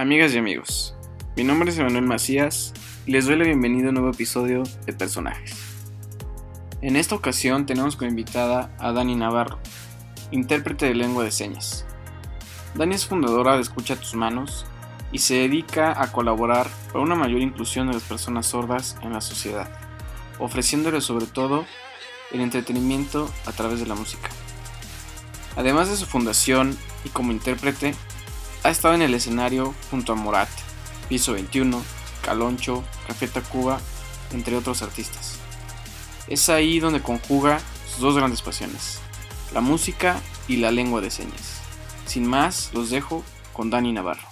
Amigas y amigos, mi nombre es Emanuel Macías y les doy la bienvenida a un nuevo episodio de Personajes. En esta ocasión tenemos como invitada a Dani Navarro, intérprete de lengua de señas. Dani es fundadora de Escucha tus manos y se dedica a colaborar para una mayor inclusión de las personas sordas en la sociedad, ofreciéndoles sobre todo el entretenimiento a través de la música. Además de su fundación y como intérprete, ha estado en el escenario junto a Morat, Piso 21, Caloncho, Café Tacuba, entre otros artistas. Es ahí donde conjuga sus dos grandes pasiones, la música y la lengua de señas. Sin más, los dejo con Dani Navarro.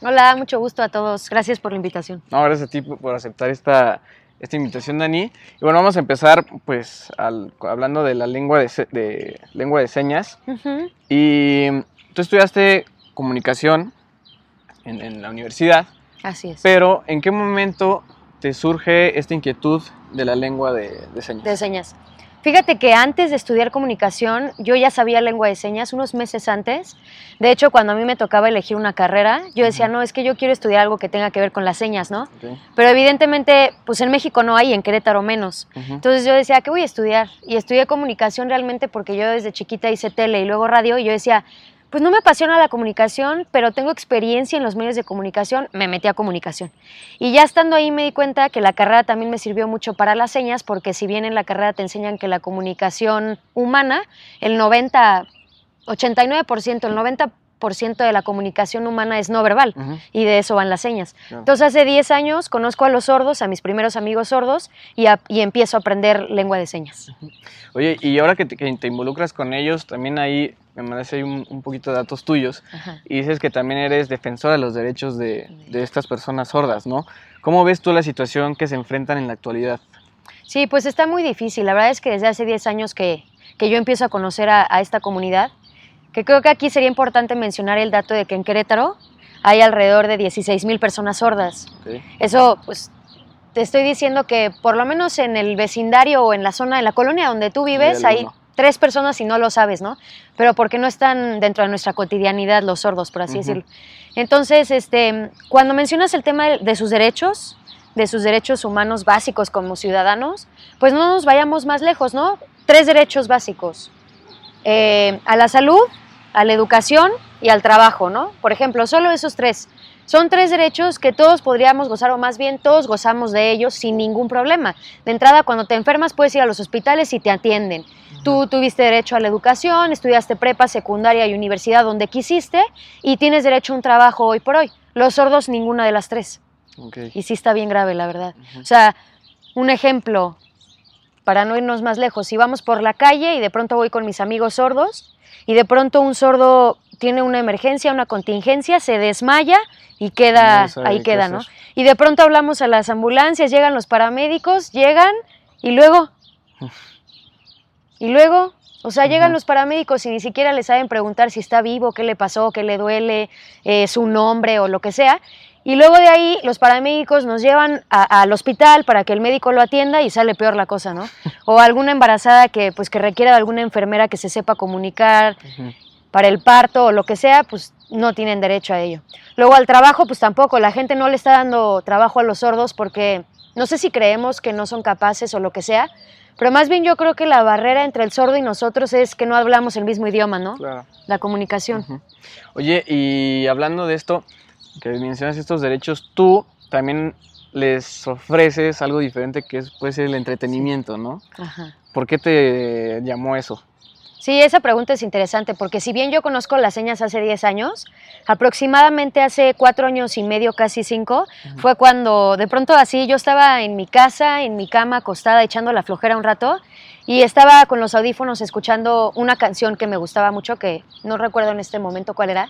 Hola, mucho gusto a todos. Gracias por la invitación. No, gracias a ti por aceptar esta, esta invitación, Dani. Y bueno, vamos a empezar pues hablando de la lengua de, lengua de señas. Y tú estudiaste comunicación en, la universidad. Así es. Pero, ¿en qué momento te surge esta inquietud de la lengua de, señas? De señas. Fíjate que antes de estudiar comunicación, yo ya sabía lengua de señas unos meses antes. De hecho, cuando a mí me tocaba elegir una carrera, yo decía, no, es que yo quiero estudiar algo que tenga que ver con las señas, ¿no? Pero evidentemente, pues en México no hay, en Querétaro menos. Entonces yo decía, ¿qué voy a estudiar? Y estudié comunicación realmente porque yo desde chiquita hice tele y luego radio, y yo decía, pues no me apasiona la comunicación, pero tengo experiencia en los medios de comunicación, me metí a comunicación. Y ya estando ahí me di cuenta que la carrera también me sirvió mucho para las señas, porque si bien en la carrera te enseñan que la comunicación humana, el 90, 89%, el 90 ciento de la comunicación humana es no verbal y de eso van las señas. Entonces hace 10 años conozco a los sordos, a mis primeros amigos sordos y, empiezo a aprender lengua de señas. Oye, y ahora que te, involucras con ellos, también ahí me mandas ahí un, poquito de datos tuyos y dices que también eres defensora de los derechos de, estas personas sordas, ¿no? ¿Cómo ves tú la situación que se enfrentan en la actualidad? Sí, pues está muy difícil. La verdad es que desde hace 10 años que, yo empiezo a conocer a esta comunidad, que creo que aquí sería importante mencionar el dato de que en Querétaro hay alrededor de 16 mil personas sordas. Eso, pues, te estoy diciendo que por lo menos en el vecindario o en la zona, de la colonia donde tú vives, hay tres personas y no lo sabes, ¿no? Pero porque no están dentro de nuestra cotidianidad los sordos, por así decirlo. Entonces, este, cuando mencionas el tema de sus derechos, de sus derechos humanos básicos como ciudadanos, pues no nos vayamos más lejos, ¿no? Tres derechos básicos. Eh, a la salud, a la educación y al trabajo, ¿no? Por ejemplo, solo esos tres. Son tres derechos que todos podríamos gozar, o más bien todos gozamos de ellos sin ningún problema. De entrada, cuando te enfermas, puedes ir a los hospitales y te atienden. Tú tuviste derecho a la educación, estudiaste prepa, secundaria y universidad donde quisiste, y tienes derecho a un trabajo hoy por hoy. Los sordos, ninguna de las tres. Y sí está bien grave, la verdad. O sea, un ejemplo, para no irnos más lejos, si vamos por la calle y de pronto voy con mis amigos sordos y de pronto un sordo tiene una emergencia, una contingencia, se desmaya y queda ahí queda, ¿no? Y de pronto hablamos a las ambulancias, llegan los paramédicos, llegan y luego y luego, o sea, llegan los paramédicos y ni siquiera le saben preguntar si está vivo, qué le pasó, qué le duele, eh, su nombre o lo que sea. Y luego de ahí los paramédicos nos llevan al hospital para que el médico lo atienda y sale peor la cosa, ¿no? O alguna embarazada que pues que requiera de alguna enfermera que se sepa comunicar para el parto o lo que sea, pues no tienen derecho a ello. Luego al trabajo, pues tampoco, la gente no le está dando trabajo a los sordos porque no sé si creemos que no son capaces o lo que sea, pero más bien yo creo que la barrera entre el sordo y nosotros es que no hablamos el mismo idioma, ¿no? Claro. La comunicación. Oye, y hablando de esto, que mencionas estos derechos, tú también les ofreces algo diferente que es, puede ser el entretenimiento, ¿no? Ajá. ¿Por qué te llamó eso? Sí, esa pregunta es interesante porque si bien yo conozco las señas hace 10 años, aproximadamente hace 4 años y medio, casi 5, fue cuando de pronto así yo estaba en mi casa, en mi cama, acostada, echando la flojera un rato y estaba con los audífonos escuchando una canción que me gustaba mucho, que no recuerdo en este momento cuál era,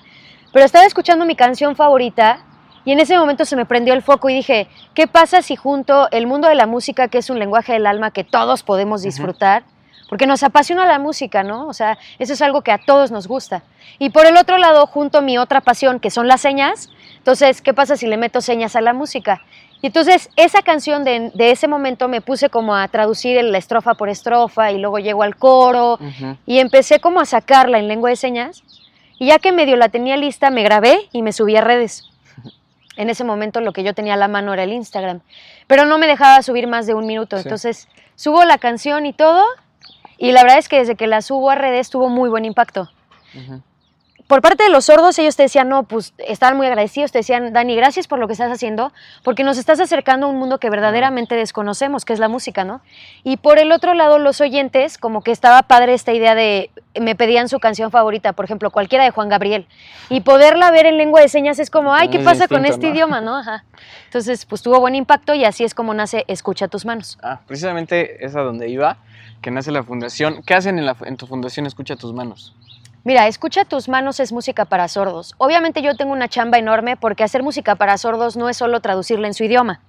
pero estaba escuchando mi canción favorita y en ese momento se me prendió el foco y dije, ¿qué pasa si junto el mundo de la música, que es un lenguaje del alma que todos podemos disfrutar, porque nos apasiona la música, ¿no? O sea, eso es algo que a todos nos gusta. Y por el otro lado, junto mi otra pasión, que son las señas, entonces, ¿qué pasa si le meto señas a la música? Y entonces, esa canción de, ese momento me puse como a traducir la estrofa por estrofa y luego llego al coro y empecé como a sacarla en lengua de señas Y ya que medio la tenía lista, me grabé y me subí a redes. En ese momento lo que yo tenía a la mano era el Instagram. Pero no me dejaba subir más de un minuto. Sí. Entonces subo la canción y todo. Y la verdad es que desde que la subo a redes tuvo muy buen impacto. Por parte de los sordos, ellos te decían, no, pues estaban muy agradecidos, te decían, Dani, gracias por lo que estás haciendo, porque nos estás acercando a un mundo que verdaderamente desconocemos, que es la música, ¿no? Y por el otro lado, los oyentes, como que estaba padre esta idea de, me pedían su canción favorita, por ejemplo, cualquiera de Juan Gabriel, y poderla ver en lengua de señas es como, ay, ¿qué Muy pasa con este ¿no? idioma, no? Ajá. Entonces, pues tuvo buen impacto y así es como nace Escucha tus manos. Ah, precisamente es a donde iba, que nace la fundación. ¿Qué hacen en, la, en tu fundación Escucha tus manos? Mira, Escucha tus manos es música para sordos. Obviamente yo tengo una chamba enorme porque hacer música para sordos no es solo traducirla en su idioma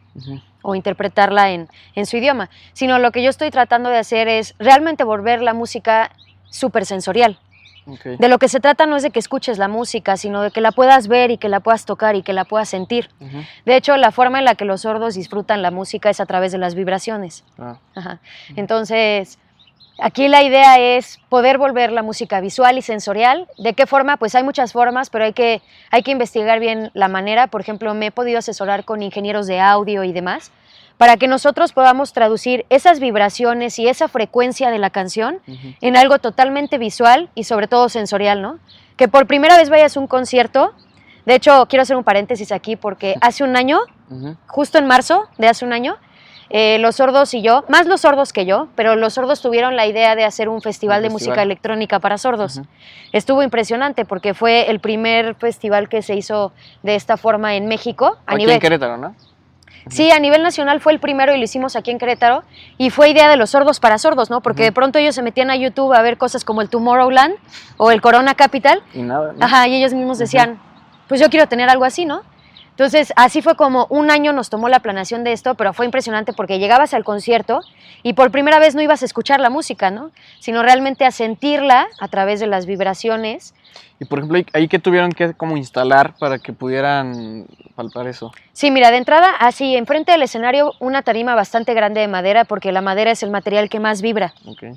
o interpretarla en, en su idioma, sino lo que yo estoy tratando de hacer es realmente volver la música súper sensorial. De lo que se trata no es de que escuches la música, sino de que la puedas ver y que la puedas tocar y que la puedas sentir. De hecho, la forma en la que los sordos disfrutan la música es a través de las vibraciones. Ah, Ajá. Entonces, aquí la idea es poder volver la música visual y sensorial. ¿De qué forma? Pues hay muchas formas, pero hay que, hay que investigar bien la manera. Por ejemplo, me he podido asesorar con ingenieros de audio y demás para que nosotros podamos traducir esas vibraciones y esa frecuencia de la canción en algo totalmente visual y sobre todo sensorial, ¿no? Que por primera vez vayas a un concierto. De hecho, quiero hacer un paréntesis aquí porque hace un año justo en marzo de hace un año, eh, los sordos y yo, más los sordos que yo, pero los sordos tuvieron la idea de hacer un festival Un de festival. música electrónica para sordos. Estuvo impresionante porque fue el primer festival que se hizo de esta forma en México. A Aquí nivel, en Querétaro, ¿no? Sí, a nivel nacional fue el primero y lo hicimos aquí en Querétaro. Y fue idea de los sordos para sordos, ¿no? Porque de pronto ellos se metían a YouTube a ver cosas como el Tomorrowland o el Corona Capital Y nada, ¿no? Ajá, y ellos mismos decían, pues yo quiero tener algo así, ¿no? Entonces, así fue como un año nos tomó la planeación de esto, pero fue impresionante porque llegabas al concierto y por primera vez no ibas a escuchar la música, ¿no? Sino realmente a sentirla a través de las vibraciones. Y por ejemplo, ahí- que tuvieron que como instalar para que pudieran palpar eso. Sí, mira, de entrada, así, enfrente del escenario, una tarima bastante grande de madera, porque la madera es el material que más vibra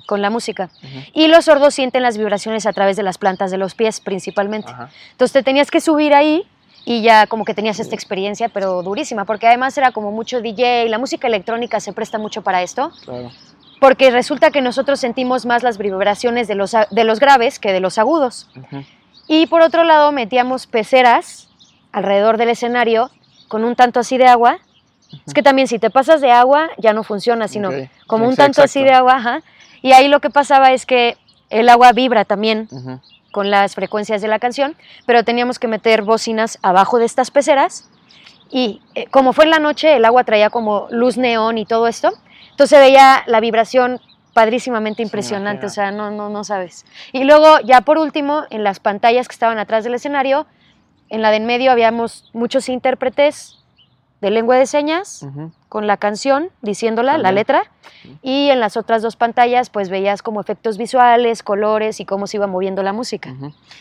con la música. Y los sordos sienten las vibraciones a través de las plantas de los pies, principalmente. Ajá. Entonces te tenías que subir ahí y ya como que tenías esta experiencia, pero durísima, porque además era como mucho DJ, la música electrónica se presta mucho para esto, Claro. porque resulta que nosotros sentimos más las vibraciones de los, de los graves que de los agudos. Y por otro lado metíamos peceras alrededor del escenario con un tanto así de agua. Es que también si te pasas de agua ya no funciona, sino como Sí, un tanto así exacto. de agua. ajá. Y ahí lo que pasaba es que el agua vibra también. Con las frecuencias de la canción, pero teníamos que meter bocinas abajo de estas peceras y eh, como fue en la noche, el agua traía como luz neón y todo esto, entonces veía la vibración padrísimamente Sí, impresionante, imagino. o sea, no, no, no sabes. Y luego ya por último, en las pantallas que estaban atrás del escenario, en la de en medio habíamos muchos intérpretes de lengua de señas con la canción, diciéndola, la letra, y en las otras dos pantallas pues veías como efectos visuales, colores y cómo se iba moviendo la música.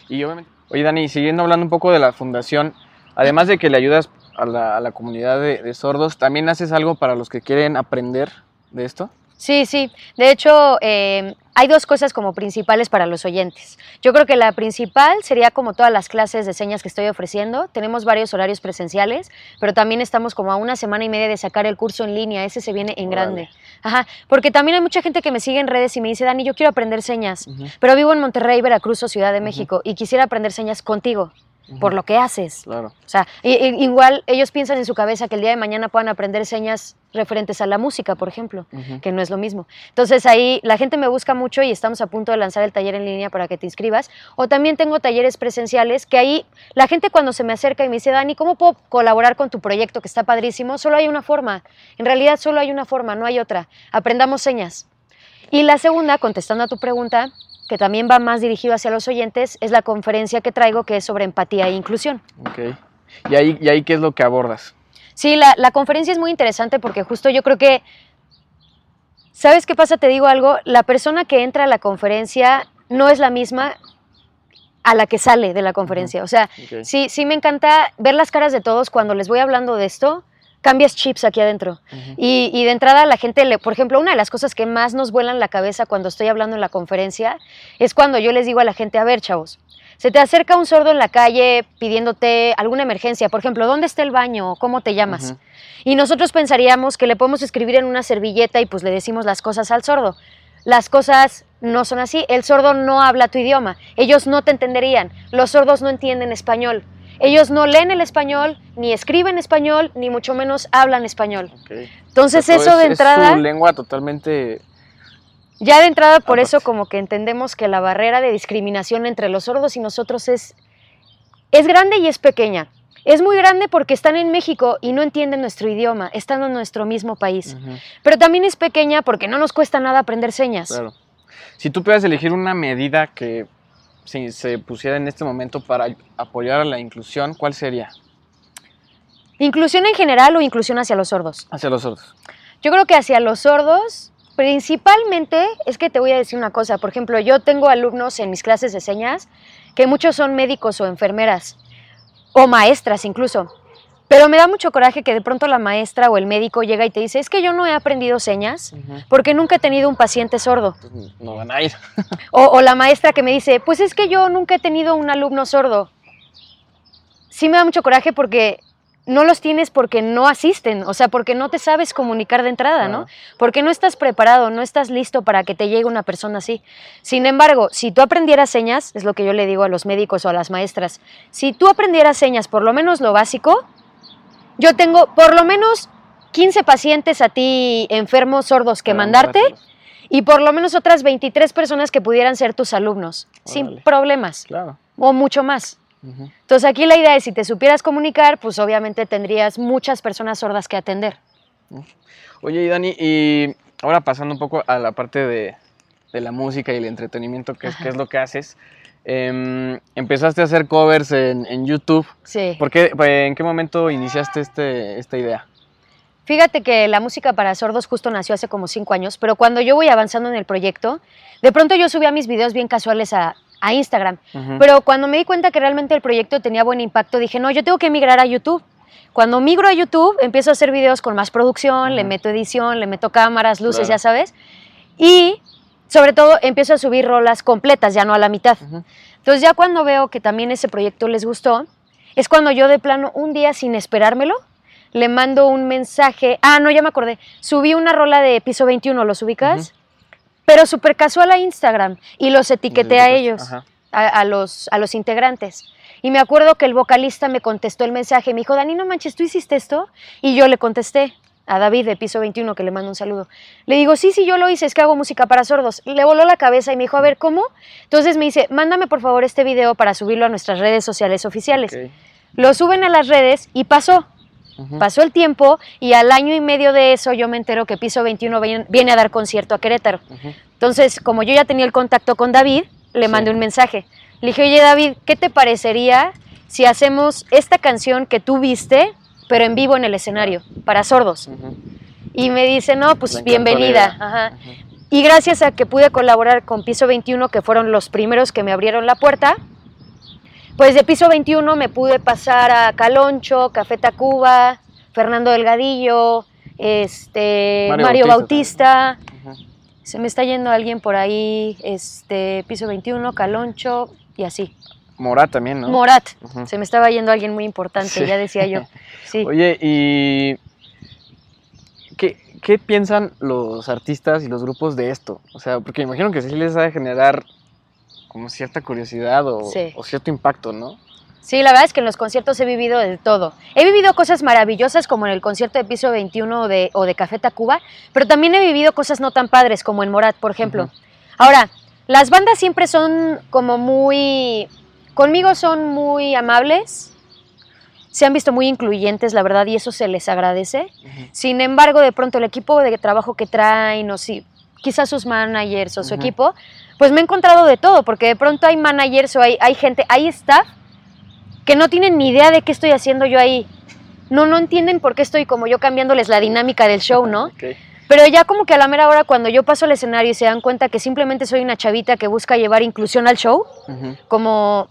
Y obviamente. Oye, Dani, siguiendo hablando un poco de la fundación, además de que le ayudas a la, a la comunidad de, de sordos, ¿también haces algo para los que quieren aprender de esto? Sí, sí. De hecho, eh, hay dos cosas como principales para los oyentes. Yo creo que la principal sería como todas las clases de señas que estoy ofreciendo. Tenemos varios horarios presenciales, pero también estamos como a una semana y media de sacar el curso en línea. Ese se viene en Órale. grande. Ajá, porque también hay mucha gente que me sigue en redes y me dice, Dani, yo quiero aprender señas, pero vivo en Monterrey, Veracruz o Ciudad de México y quisiera aprender señas contigo, por lo que haces. Claro. O sea, igual ellos piensan en su cabeza que el día de mañana puedan aprender señas referentes a la música, por ejemplo, que no es lo mismo. Entonces ahí la gente me busca mucho y estamos a punto de lanzar el taller en línea para que te inscribas. O también tengo talleres presenciales que ahí la gente cuando se me acerca y me dice, Dani, ¿cómo puedo colaborar con tu proyecto que está padrísimo? Solo hay una forma. En realidad solo hay una forma, no hay otra. Aprendamos señas. Y la segunda, contestando a tu pregunta, que también va más dirigido hacia los oyentes, es la conferencia que traigo que es sobre empatía e inclusión. Ok. ¿Y ahí, ¿Y ahí qué es lo que abordas? Sí, la, la conferencia es muy interesante porque justo yo creo que, ¿sabes qué pasa? Te digo algo, la persona que entra a la conferencia no es la misma a la que sale de la conferencia. O sea, sí, sí me encanta ver las caras de todos cuando les voy hablando de esto, cambias chips aquí adentro. Y, y de entrada la gente, le, por ejemplo, una de las cosas que más nos vuelan la cabeza cuando estoy hablando en la conferencia es cuando yo les digo a la gente, a ver, chavos, Se te acerca un sordo en la calle pidiéndote alguna emergencia, por ejemplo, ¿dónde está el baño? ¿Cómo te llamas? Y nosotros pensaríamos que le podemos escribir en una servilleta y pues le decimos las cosas al sordo. Las cosas no son así. El sordo no habla tu idioma. Ellos no te entenderían. Los sordos no entienden español. Ellos no leen el español, ni escriben español, ni mucho menos hablan español. Entonces Pero eso de entrada... Es su lengua totalmente... Ya de entrada, por eso como que entendemos que la barrera de discriminación entre los sordos y nosotros es, es grande y es pequeña. Es muy grande porque están en México y no entienden nuestro idioma, están en nuestro mismo país. Pero también es pequeña porque no nos cuesta nada aprender señas. Claro. Si tú pudieras elegir una medida que si se pusiera en este momento para apoyar a la inclusión, ¿cuál sería? ¿Inclusión en general o inclusión hacia los sordos? Hacia los sordos. Yo creo que hacia los sordos, principalmente, es que te voy a decir una cosa. Por ejemplo, yo tengo alumnos en mis clases de señas que muchos son médicos o enfermeras, o maestras incluso. Pero me da mucho coraje que de pronto la maestra o el médico llega y te dice, es que yo no he aprendido señas porque nunca he tenido un paciente sordo. Pues no van a ir. O, o la maestra que me dice, pues es que yo nunca he tenido un alumno sordo. Sí me da mucho coraje porque no los tienes porque no asisten, o sea, porque no te sabes comunicar de entrada, ¿no? Porque no estás preparado, no estás listo para que te llegue una persona así. Sin embargo, si tú aprendieras señas, es lo que yo le digo a los médicos o a las maestras, si tú aprendieras señas, por lo menos lo básico, yo tengo por lo menos 15 pacientes a ti enfermos sordos que Para mandarte mandárselos. y por lo menos otras 23 personas que pudieran ser tus alumnos, sin problemas, Claro. o mucho más. Entonces aquí la idea es, si te supieras comunicar, pues obviamente tendrías muchas personas sordas que atender. Oye, y Dani, y ahora pasando un poco a la parte de, de la música y el entretenimiento, que es, que es lo que haces, em, empezaste a hacer covers en, en YouTube. Sí. ¿Por qué, ¿En qué momento iniciaste este, esta idea? Fíjate que la música para sordos justo nació hace como cinco años, pero cuando yo voy avanzando en el proyecto, de pronto yo subía mis videos bien casuales a, a Instagram. Pero cuando me di cuenta que realmente el proyecto tenía buen impacto, dije, no, yo tengo que migrar a YouTube. Cuando migro a YouTube, empiezo a hacer videos con más producción, le meto edición, le meto cámaras, luces, Claro. ya sabes. Y sobre todo empiezo a subir rolas completas, ya no a la mitad. Ujú. Entonces ya cuando veo que también ese proyecto les gustó, es cuando yo de plano, un día sin esperármelo, le mando un mensaje. Ah, no, ya me acordé. Subí una rola de piso 21, ¿los ubicas? Pero súper casual a Instagram y los etiqueté a ellos a los, a los integrantes. Y me acuerdo que el vocalista me contestó el mensaje, me dijo, Dani, no manches, ¿tú hiciste esto? Y yo le contesté a David de Piso 21, que le mando un saludo. Le digo, sí, sí, yo lo hice, es que hago música para sordos. Le voló la cabeza y me dijo, a ver, ¿cómo? Entonces me dice, mándame por favor este video para subirlo a nuestras redes sociales oficiales. Lo suben a las redes y pasó. Pasó el tiempo y al año y medio de eso yo me entero que Piso 21 viene- a dar concierto a Querétaro. Entonces, como yo ya tenía el contacto con David, le Sí. mandé un mensaje. Le dije, oye David, ¿qué te parecería si hacemos esta canción que tú viste, pero en vivo en el escenario, para sordos? Y me dice, no, pues bienvenida. Y gracias a que pude colaborar con Piso 21, que fueron los primeros que me abrieron la puerta, pues de Piso 21 me pude pasar a Caloncho, Café Tacuba, Fernando Delgadillo, este, Mario Mario, Bautista Bautista. Se me está yendo alguien por ahí, este, Piso 21, Caloncho y así. Morat también, ¿no? Morat. Se me estaba yendo alguien muy importante, Sí. ya decía yo. Sí. Oye, ¿y qué, qué piensan los artistas y los grupos de esto? O sea, porque imagino que sí les ha de generar como cierta curiosidad o, Sí. o cierto impacto, ¿no? Sí, la verdad es que en los conciertos he vivido de todo. He vivido cosas maravillosas como en el concierto de Piso 21 o de, o de Café Tacuba, pero también he vivido cosas no tan padres como en Morat, por ejemplo. Ahora, las bandas siempre son como muy... Conmigo son muy amables, se han visto muy incluyentes, la verdad, y eso se les agradece. Sin embargo, de pronto el equipo de trabajo que traen, o si, quizás sus managers o su equipo, pues me he encontrado de todo, porque de pronto hay managers o hay, hay gente, hay staff que no tienen ni idea de qué estoy haciendo yo ahí. No, no entienden por qué estoy como yo cambiándoles la dinámica del show, ¿no? Pero ya como que a la mera hora cuando yo paso al escenario y se dan cuenta que simplemente soy una chavita que busca llevar inclusión al show, como,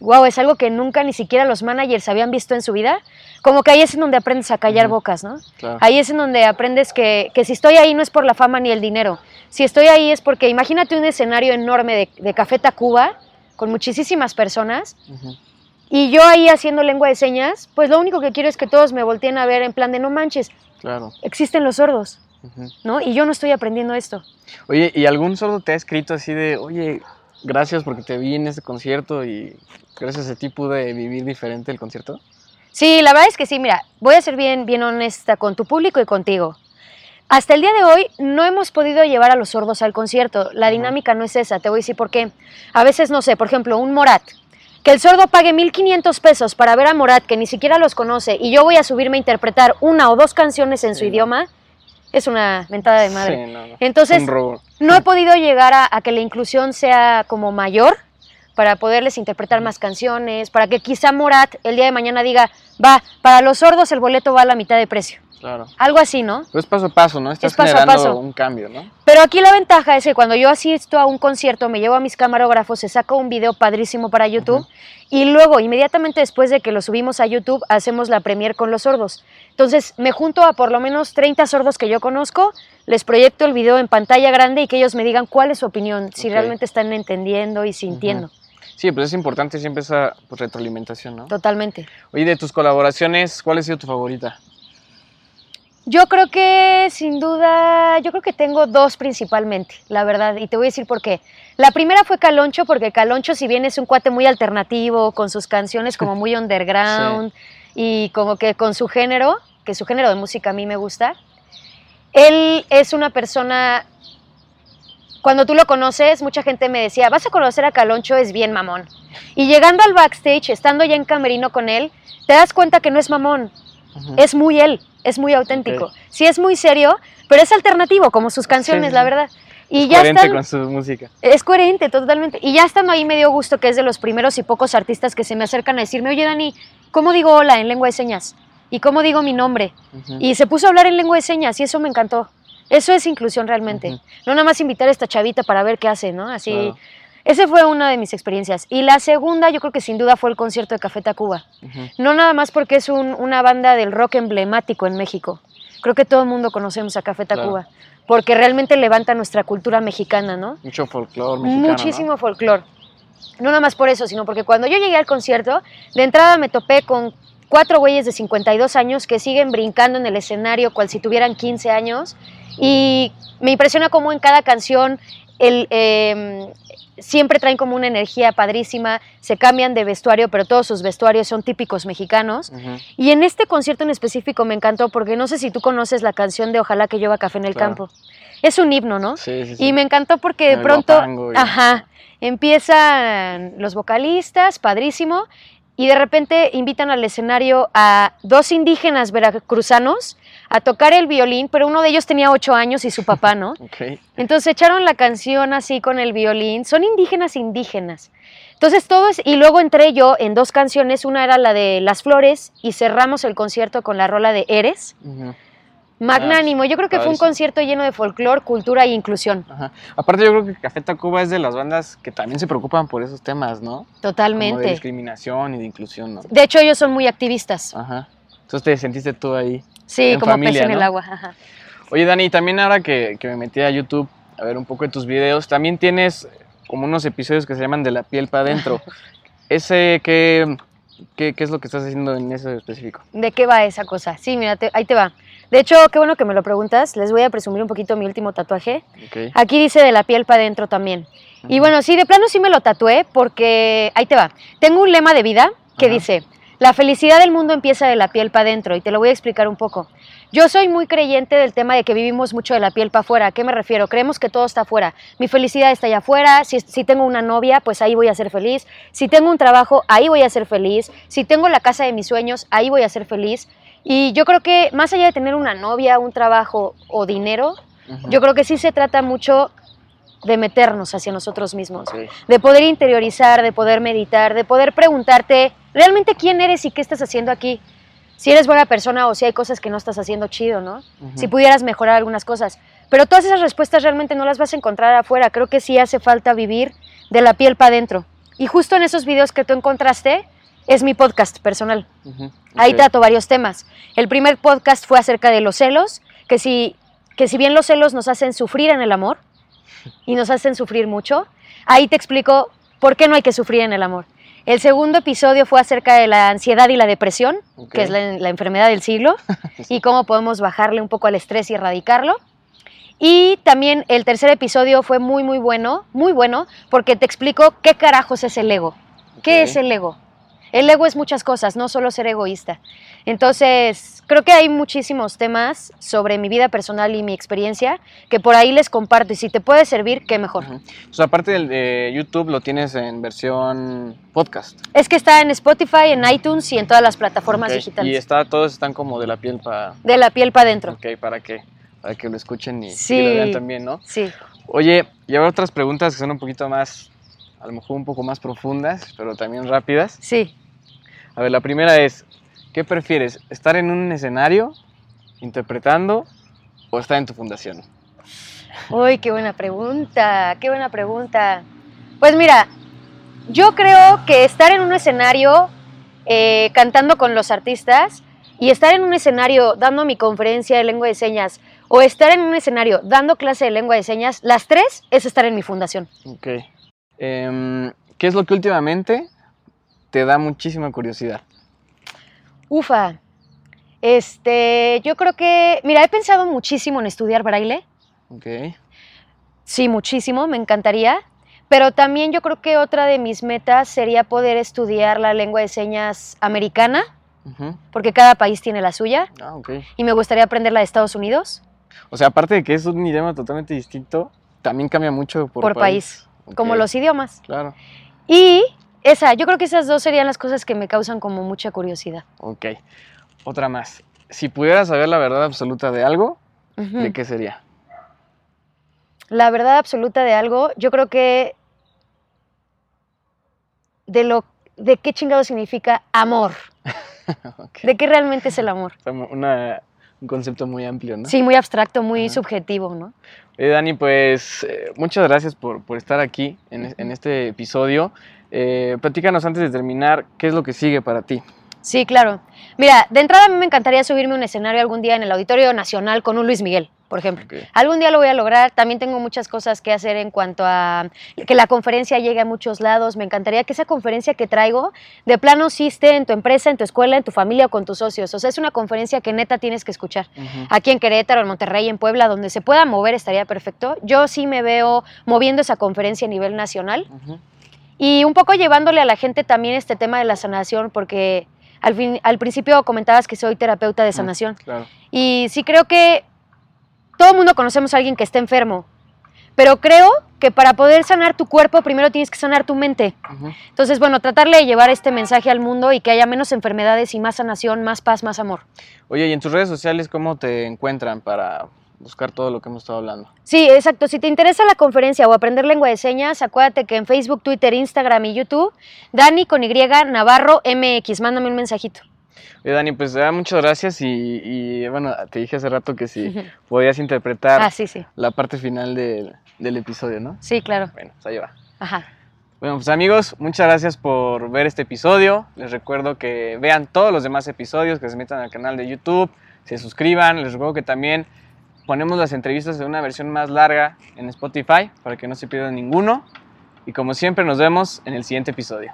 wow, es algo que nunca ni siquiera los managers habían visto en su vida, como que ahí es en donde aprendes a callar bocas, ¿no? Claro. Ahí es en donde aprendes que, que si estoy ahí no es por la fama ni el dinero. Si estoy ahí es porque imagínate un escenario enorme de, de Café Tacuba, con muchísimas personas. Y yo ahí haciendo lengua de señas, pues lo único que quiero es que todos me volteen a ver en plan de no manches, Claro. existen los sordos. ¿no? Y yo no estoy aprendiendo esto. Oye, ¿y algún sordo te ha escrito así de, oye, gracias porque te vi en este concierto y gracias a ti pude vivir diferente el concierto? Sí, la verdad es que sí, mira, voy a ser bien, bien honesta con tu público y contigo. Hasta el día de hoy no hemos podido llevar a los sordos al concierto. La dinámica no es esa, te voy a decir por qué. A veces, no sé, por ejemplo, un Morat. Que el sordo pague 1.500 pesos para ver a Morat, que ni siquiera los conoce, y yo voy a subirme a interpretar una o dos canciones en su Sí, idioma, es una mentada de madre. Sí, no, no. Entonces, no he podido llegar a, a que la inclusión sea como mayor para poderles interpretar más canciones, para que quizá Morat el día de mañana diga, va, para los sordos el boleto va a la mitad de precio. Claro. Algo así, ¿no? Pues paso a paso, ¿no? Estás Es paso a generando paso. un cambio, ¿no? Pero aquí la ventaja es que cuando yo asisto a un concierto, me llevo a mis camarógrafos, se saca un video padrísimo para YouTube y luego, inmediatamente después de que lo subimos a YouTube, hacemos la premier con los sordos. Entonces, me junto a por lo menos 30 sordos que yo conozco, les proyecto el video en pantalla grande y que ellos me digan cuál es su opinión, si realmente están entendiendo y sintiendo. Sí, pues es importante siempre esa pues, retroalimentación, ¿no? Totalmente. Oye, de tus colaboraciones, ¿cuál ha sido tu favorita? Yo creo que sin duda, yo creo que tengo dos principalmente, la verdad, y te voy a decir por qué. La primera fue Caloncho, porque Caloncho, si bien es un cuate muy alternativo, con sus canciones como muy underground y como que con su género, que su género de música a mí me gusta, él es una persona, cuando tú lo conoces, mucha gente me decía, vas a conocer a Caloncho, es bien mamón. Y llegando al backstage, estando ya en camerino con él, te das cuenta que no es mamón, Es muy él, es muy auténtico. Sí es muy serio, pero es alternativo, como sus canciones, sí, la verdad. Y Es ya coherente están, con su música. es coherente totalmente. Y ya estando ahí me dio gusto que es de los primeros y pocos artistas que se me acercan a decirme, oye Dani, ¿cómo digo hola en lengua de señas? ¿Y cómo digo mi nombre? Y se puso a hablar en lengua de señas y eso me encantó. Eso es inclusión realmente. No nada más invitar a esta chavita para ver qué hace, ¿no? Así. Esa fue una de mis experiencias. Y la segunda, yo creo que sin duda fue el concierto de Café Tacuba. No nada más porque es un- una banda del rock emblemático en México. Creo que todo el mundo conocemos a Café Claro. Tacuba. Porque realmente levanta nuestra cultura mexicana, ¿no? Mucho folclore mexicano, Muchísimo folclore. No nada más por eso, sino porque cuando yo llegué al concierto, de entrada me topé con cuatro güeyes de 52 años que siguen brincando en el escenario cual si tuvieran 15 años. Y me impresiona cómo en cada canción el, eh, siempre traen como una energía padrísima, se cambian de vestuario, pero todos sus vestuarios son típicos mexicanos. Y en este concierto en específico me encantó porque no sé si tú conoces la canción de Ojalá que llueva café en el Claro. campo. Es un himno, ¿no? Sí, sí, sí. Y me encantó porque de pronto, y- ajá, empiezan los vocalistas, padrísimo, y de repente invitan al escenario a dos indígenas veracruzanos a tocar el violín, pero uno de ellos tenía ocho años y su papá, ¿no? Entonces echaron la canción así con el violín. Son indígenas indígenas. Entonces todo es, y luego entré yo en dos canciones, una era la de Las Flores y cerramos el concierto con la rola de Eres. Magnánimo, yo creo que fue un concierto lleno de folclore, cultura e inclusión. Ajá. Aparte yo creo que Café Tacuba es de las bandas que también se preocupan por esos temas, ¿no? Como de Totalmente. discriminación y de inclusión, ¿no? De hecho, ellos son muy activistas. Ajá. Entonces te sentiste tú ahí. Sí, en como familia, pez en ¿no? el agua. ajá. Oye, Dani, también ahora que, que me metí a YouTube a ver un poco de tus videos, también tienes como unos episodios que se llaman De la piel para adentro. Ese, ¿qué, qué, qué es lo que estás haciendo en eso específico? ¿De qué va esa cosa? Sí, mira, te- ahí te va. De hecho, qué bueno que me lo preguntas. Les voy a presumir un poquito mi último tatuaje. Aquí dice de la piel para adentro también. Y bueno, sí, de plano sí me lo tatué porque, ahí te va, tengo un lema de vida que dice, la felicidad del mundo empieza de la piel para adentro y te lo voy a explicar un poco. Yo soy muy creyente del tema de que vivimos mucho de la piel para afuera. ¿A qué me refiero? Creemos que todo está afuera. Mi felicidad está allá afuera. Si, si tengo una novia, pues ahí voy a ser feliz. Si tengo un trabajo, ahí voy a ser feliz. Si tengo la casa de mis sueños, ahí voy a ser feliz. Y yo creo que más allá de tener una novia, un trabajo o dinero, yo creo que sí se trata mucho de meternos hacia nosotros mismos, de poder interiorizar, de poder meditar, de poder preguntarte realmente quién eres y qué estás haciendo aquí. Si eres buena persona o si hay cosas que no estás haciendo chido, ¿no? Si pudieras mejorar algunas cosas. Pero todas esas respuestas realmente no las vas a encontrar afuera. Creo que sí hace falta vivir de la piel para adentro. Y justo en esos videos que tú encontraste es mi podcast personal. Ahí trato varios temas. El primer podcast fue acerca de los celos, que si, que si bien los celos nos hacen sufrir en el amor y nos hacen sufrir mucho, ahí te explico ¿por qué no hay que sufrir en el amor? El segundo episodio fue acerca de la ansiedad y la depresión, que es la, la enfermedad del siglo, y cómo podemos bajarle un poco al estrés y erradicarlo. Y también el tercer episodio fue muy, muy bueno, muy bueno, porque te explico qué carajos es el ego. ¿Qué es el ego? El ego es muchas cosas, no solo ser egoísta. Entonces, creo que hay muchísimos temas sobre mi vida personal y mi experiencia que por ahí les comparto. Y si te puede servir, qué mejor. Aparte del de YouTube, lo tienes en versión podcast. Es que está en Spotify, en iTunes y en todas las plataformas digitales. Y está, todos están como de la piel para... De la piel para adentro. Ok, para que, para que lo escuchen y, y Sí. lo vean también, ¿no? Sí. Oye, y ahora otras preguntas que son un poquito más, a lo mejor un poco más profundas, pero también rápidas. Sí. A ver, la primera es, ¿qué prefieres? ¿Estar en un escenario interpretando o estar en tu fundación? Uy, qué buena pregunta, qué buena pregunta. Pues mira, yo creo que estar en un escenario eh, cantando con los artistas y estar en un escenario dando mi conferencia de lengua de señas o estar en un escenario dando clase de lengua de señas, las tres es estar en mi fundación. Ok. Em, ¿Qué es lo que últimamente te da muchísima curiosidad? Ufa. Este, yo creo que, mira, he pensado muchísimo en estudiar braille. Ok. Sí, muchísimo, me encantaría. Pero también yo creo que otra de mis metas sería poder estudiar la lengua de señas americana, porque cada país tiene la suya, Ah, ok. y me gustaría aprender la de Estados Unidos O sea, aparte de que es un idioma totalmente distinto, también cambia mucho por, por, país, como los idiomas. Claro. Y esa, yo creo que esas dos serían las cosas que me causan como mucha curiosidad. Ok. Otra más. Si pudieras saber la verdad absoluta de algo. ¿de qué sería? La verdad absoluta de algo, yo creo que de lo de qué chingado significa amor, de qué realmente es el amor. Una- un concepto muy amplio, ¿no? Sí, muy abstracto, muy Ajá. subjetivo, ¿no? Oye, Dani, pues eh, muchas gracias por, por estar aquí en, en este episodio. Eh, platícanos antes de terminar, ¿qué es lo que sigue para ti? Sí, claro. Mira, de entrada a mí me encantaría subirme a un escenario algún día en el Auditorio Nacional con un Luis Miguel, por ejemplo. Algún día lo voy a lograr. También tengo muchas cosas que hacer en cuanto a que la conferencia llegue a muchos lados. Me encantaría que esa conferencia que traigo de plano sí esté en tu empresa, en tu escuela, en tu familia o con tus socios. O sea, es una conferencia que neta tienes que escuchar. Aquí en Querétaro, en Monterrey, en Puebla, donde se pueda mover estaría perfecto. Yo sí me veo moviendo esa conferencia a nivel nacional Ujú. y un poco llevándole a la gente también este tema de la sanación, porque al, fin, al principio comentabas que soy terapeuta de sanación. Claro. Y sí creo que todo el mundo conocemos a alguien que está enfermo, pero creo que para poder sanar tu cuerpo primero tienes que sanar tu mente. Entonces, bueno, tratarle de llevar este mensaje al mundo y que haya menos enfermedades y más sanación, más paz, más amor. Oye, ¿y en tus redes sociales cómo te encuentran para buscar todo lo que hemos estado hablando? Sí, exacto. Si te interesa la conferencia o aprender lengua de señas, acuérdate que en Facebook, Twitter, Instagram y YouTube, Dani con Y Navarro MX, mándame un mensajito. Oye, Dani, pues ah, muchas gracias y, y, bueno, te dije hace rato que si podías interpretar Ah, sí, sí. la parte final del, del episodio, ¿no? Sí, claro. Bueno, pues ahí va. Ajá. Bueno, pues amigos, muchas gracias por ver este episodio. Les recuerdo que vean todos los demás episodios, que se metan al canal de YouTube, se suscriban. Les recuerdo que también ponemos las entrevistas en una versión más larga en Spotify para que no se pierdan ninguno. Y como siempre, nos vemos en el siguiente episodio.